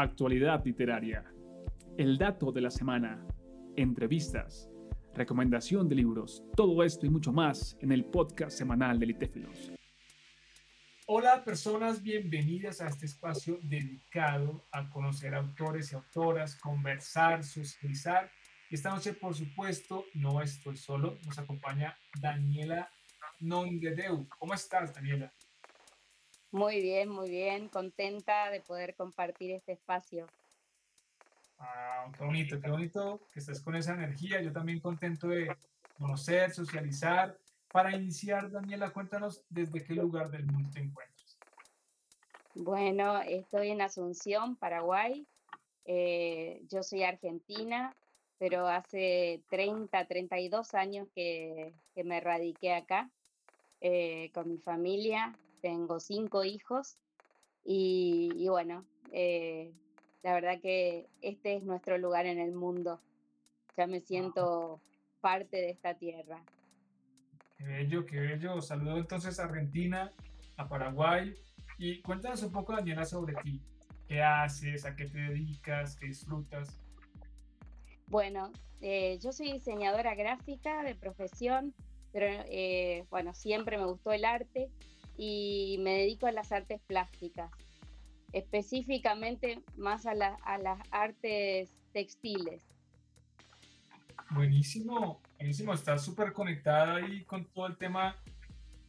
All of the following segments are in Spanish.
actualidad literaria, el dato de la semana, entrevistas, recomendación de libros, todo esto y mucho más en el podcast semanal de Litéfilos. Hola personas, bienvenidas a este espacio dedicado a conocer autores y autoras, conversar, socializar. Esta noche, por supuesto, no estoy solo, nos acompaña Daniela Nongedeu. ¿Cómo estás, Daniela? Muy bien, muy bien, contenta de poder compartir este espacio. Ah, qué bonito, qué bonito que estés con esa energía. Yo también contento de conocer, socializar para iniciar, Daniela, cuéntanos desde qué lugar del mundo te encuentras. Bueno, estoy en Asunción, Paraguay. Eh, yo soy argentina, pero hace 30, 32 años que, que me radiqué acá eh, con mi familia. Tengo cinco hijos y, y bueno, eh, la verdad que este es nuestro lugar en el mundo. Ya me siento parte de esta tierra. Qué bello, qué bello. Saludo entonces a Argentina, a Paraguay. Y cuéntanos un poco, Daniela, sobre ti. ¿Qué haces? ¿A qué te dedicas? ¿Qué disfrutas? Bueno, eh, yo soy diseñadora gráfica de profesión, pero eh, bueno, siempre me gustó el arte y me dedico a las artes plásticas, específicamente más a, a las artes textiles. Buenísimo, buenísimo, estás súper conectada ahí con todo el tema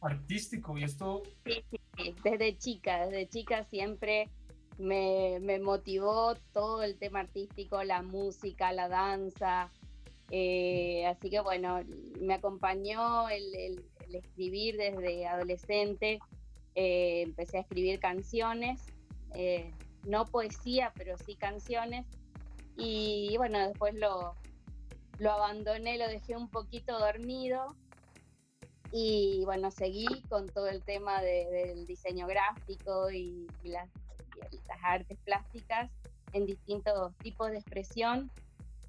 artístico y esto... Sí, sí, desde chica, desde chica siempre me, me, motivó todo el tema artístico, la música, la danza. Eh, así que bueno, me acompañó el, el, escribir desde adolescente. Eh, empecé a escribir canciones, eh, no poesía, pero sí canciones. Y bueno, después lo, lo abandoné, lo dejé un poquito dormido y bueno, seguí con todo el tema de, del diseño gráfico y, y, las, y, las, artes plásticas en distintos tipos de expresión.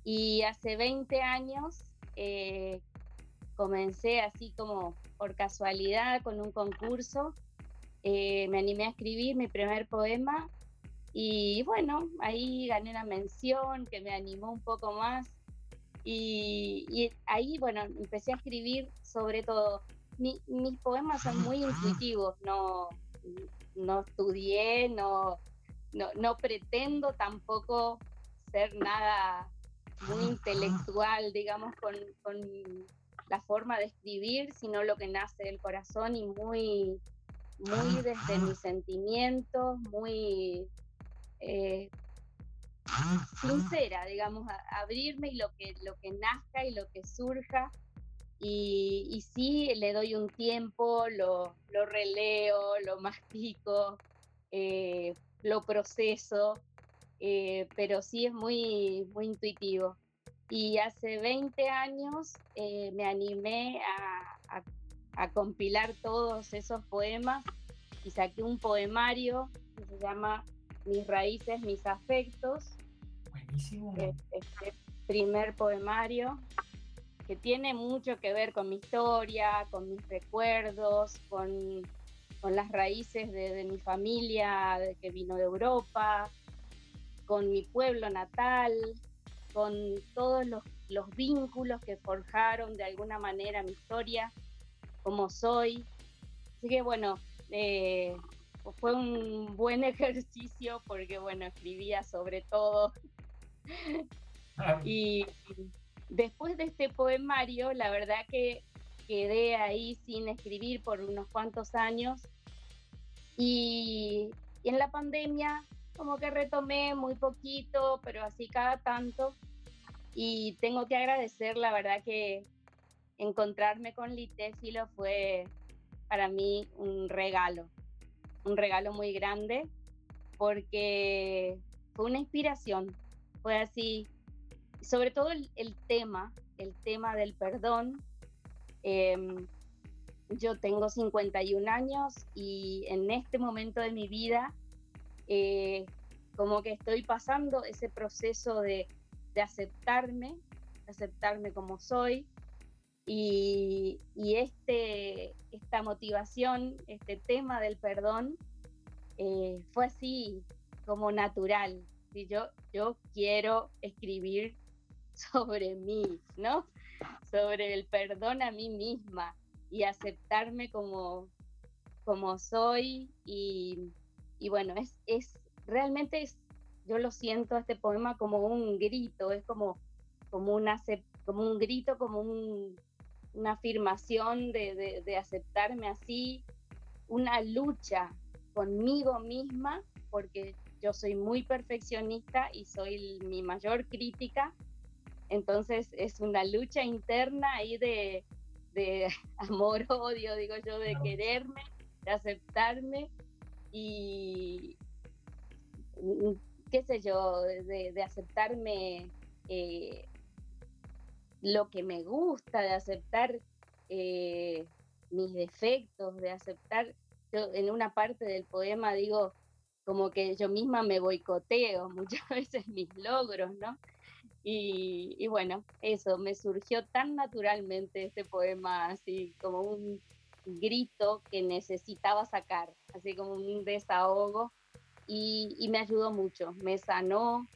Y hace 20 años eh, comencé así como por casualidad con un concurso. Eh, me animé a escribir mi primer poema y bueno, ahí gané una mención que me animó un poco más y, y, ahí, bueno, empecé a escribir sobre todo. Mi, mis poemas son muy intuitivos, no, no estudié, no, no, no pretendo tampoco ser nada muy intelectual, digamos, con, con, la forma de escribir, sino lo que nace del corazón y muy, muy desde mis sentimientos, muy eh, sincera, digamos, a, abrirme y lo que, lo que nazca y lo que surja. Y, y sí, le doy un tiempo, lo, lo releo, lo mastico, eh, lo proceso, eh, pero sí es muy, muy intuitivo. Y hace 20 años eh, me animé a, a, a compilar todos esos poemas y saqué un poemario que se llama Mis raíces, mis afectos, este primer poemario que tiene mucho que ver con mi historia, con mis recuerdos, con, con las raíces de, de, mi familia de que vino de Europa, con mi pueblo natal, con todos los, los vínculos que forjaron de alguna manera mi historia, como soy. Así que bueno, eh, fue un buen ejercicio porque bueno, escribía sobre todo y después de este poemario, la verdad que quedé ahí sin escribir por unos cuantos años. Y, y, en la pandemia, como que retomé muy poquito, pero así cada tanto. Y tengo que agradecer, la verdad que encontrarme con Litéfilo fue para mí un regalo, un regalo muy grande, porque fue una inspiración fue así, sobre todo el, tema, el tema del perdón. Eh, yo tengo 51 años y en este momento de mi vida, eh, como que estoy pasando ese proceso de, de aceptarme, de aceptarme como soy. Y, y, este, esta motivación, este tema del perdón, eh, fue así como natural, Si yo, yo quiero escribir sobre mí, ¿no? Sobre el perdón a mí misma y aceptarme como, como soy y, y bueno, es, es realmente es, yo lo siento este poema como un grito, es como, como, una, como un grito, como un, una afirmación de, de, aceptarme así, una lucha conmigo misma, porque yo soy muy perfeccionista y soy mi mayor crítica, entonces es una lucha interna ahí de, de amor-odio, digo yo, de quererme, de aceptarme y, qué sé yo, de, aceptarme eh, lo que me gusta, de aceptar eh, mis defectos, de aceptar, yo en una parte del poema digo, como que yo misma me boicoteo muchas veces mis logros, ¿no? Y, y, bueno, eso, me surgió tan naturalmente este poema, así como un grito que necesitaba sacar, así como un desahogo, y, me ayudó mucho, me sanó,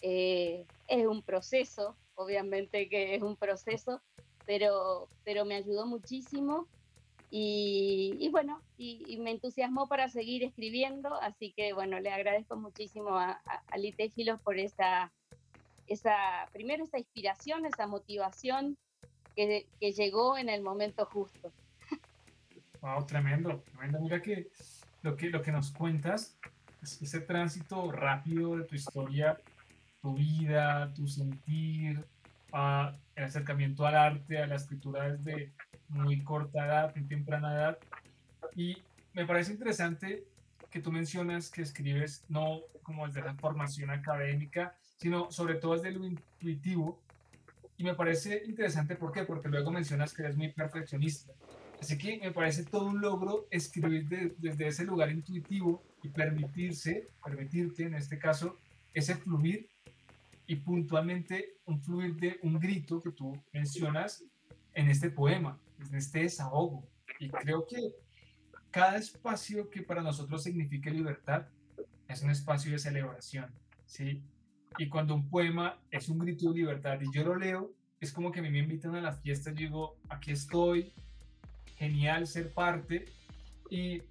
eh, es un proceso, obviamente que es un proceso, pero, pero me ayudó muchísimo y, bueno, y, me entusiasmó para seguir escribiendo, así que bueno, le agradezco muchísimo a, a, a Litéfilos por esa, esa, primero esa inspiración, esa motivación que, que llegó en el momento justo. Wow, tremendo, tremendo. Mira que lo que, lo que nos cuentas, es ese tránsito rápido de tu historia tu vida, tu sentir, uh, el acercamiento al arte, a la escritura desde muy corta edad, muy temprana edad. Y me parece interesante que tú mencionas que escribes no como desde la formación académica, sino sobre todo desde lo intuitivo. Y me parece interesante, ¿por qué? Porque luego mencionas que eres muy perfeccionista. Así que me parece todo un logro escribir desde ese lugar intuitivo y permitirse, permitirte en este caso, ese fluir y puntualmente un fluir de un grito que tú mencionas en este poema, en este desahogo. Y creo que cada espacio que para nosotros signifique libertad es un espacio de celebración, ¿sí? Y cuando un poema es un grito de libertad y yo lo leo, es como que a mí me invitan a la fiesta, yo digo, aquí estoy, genial ser parte. Y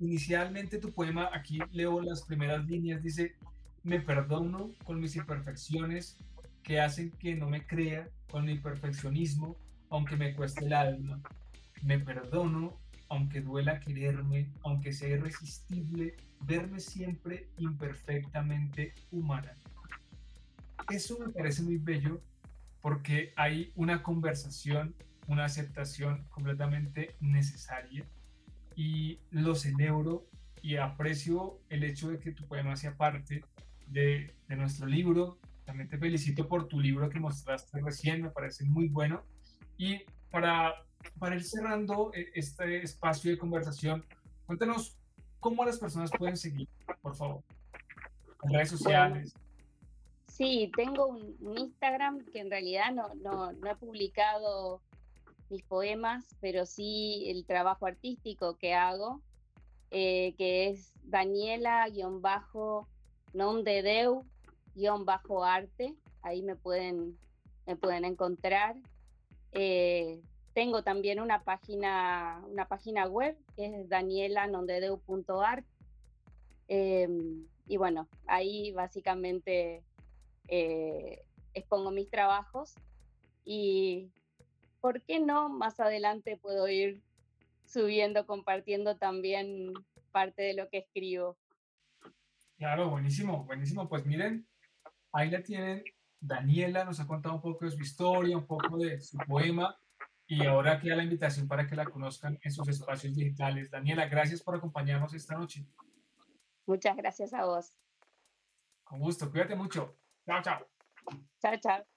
inicialmente tu poema, aquí leo las primeras líneas, dice, me perdono con mis imperfecciones que hacen que no me crea con mi perfeccionismo, aunque me cueste el alma. Me perdono aunque duela quererme, aunque sea irresistible verme siempre imperfectamente humana. Eso me parece muy bello porque hay una conversación, una aceptación completamente necesaria y lo celebro y aprecio el hecho de que tu poema sea parte de, nuestro libro. También te felicito por tu libro que mostraste recién, me parece muy bueno. Y para, para ir cerrando eh, este espacio de conversación, cuéntanos cómo las personas pueden seguir, por favor, en redes sociales. sí, tengo un, Instagram que en realidad no, no, no, he publicado mis poemas, pero sí el trabajo artístico que hago, eh, que es Daniela-bajo nom de Deu, guion bajo arte, ahí me pueden, me pueden encontrar. Eh, tengo también una página, una página web que es danielanondedeu.art. Eh, y bueno, ahí básicamente eh, expongo mis trabajos y, ¿por qué no? Más adelante puedo ir subiendo, compartiendo también parte de lo que escribo. Claro, buenísimo, buenísimo. Pues miren, ahí la tienen. Daniela nos ha contado un poco de su historia, un poco de su poema y ahora queda la invitación para que la conozcan en sus espacios digitales. Daniela, gracias por acompañarnos esta noche. Muchas gracias a vos. Con gusto, cuídate mucho. Chao, chao. Chao, chao.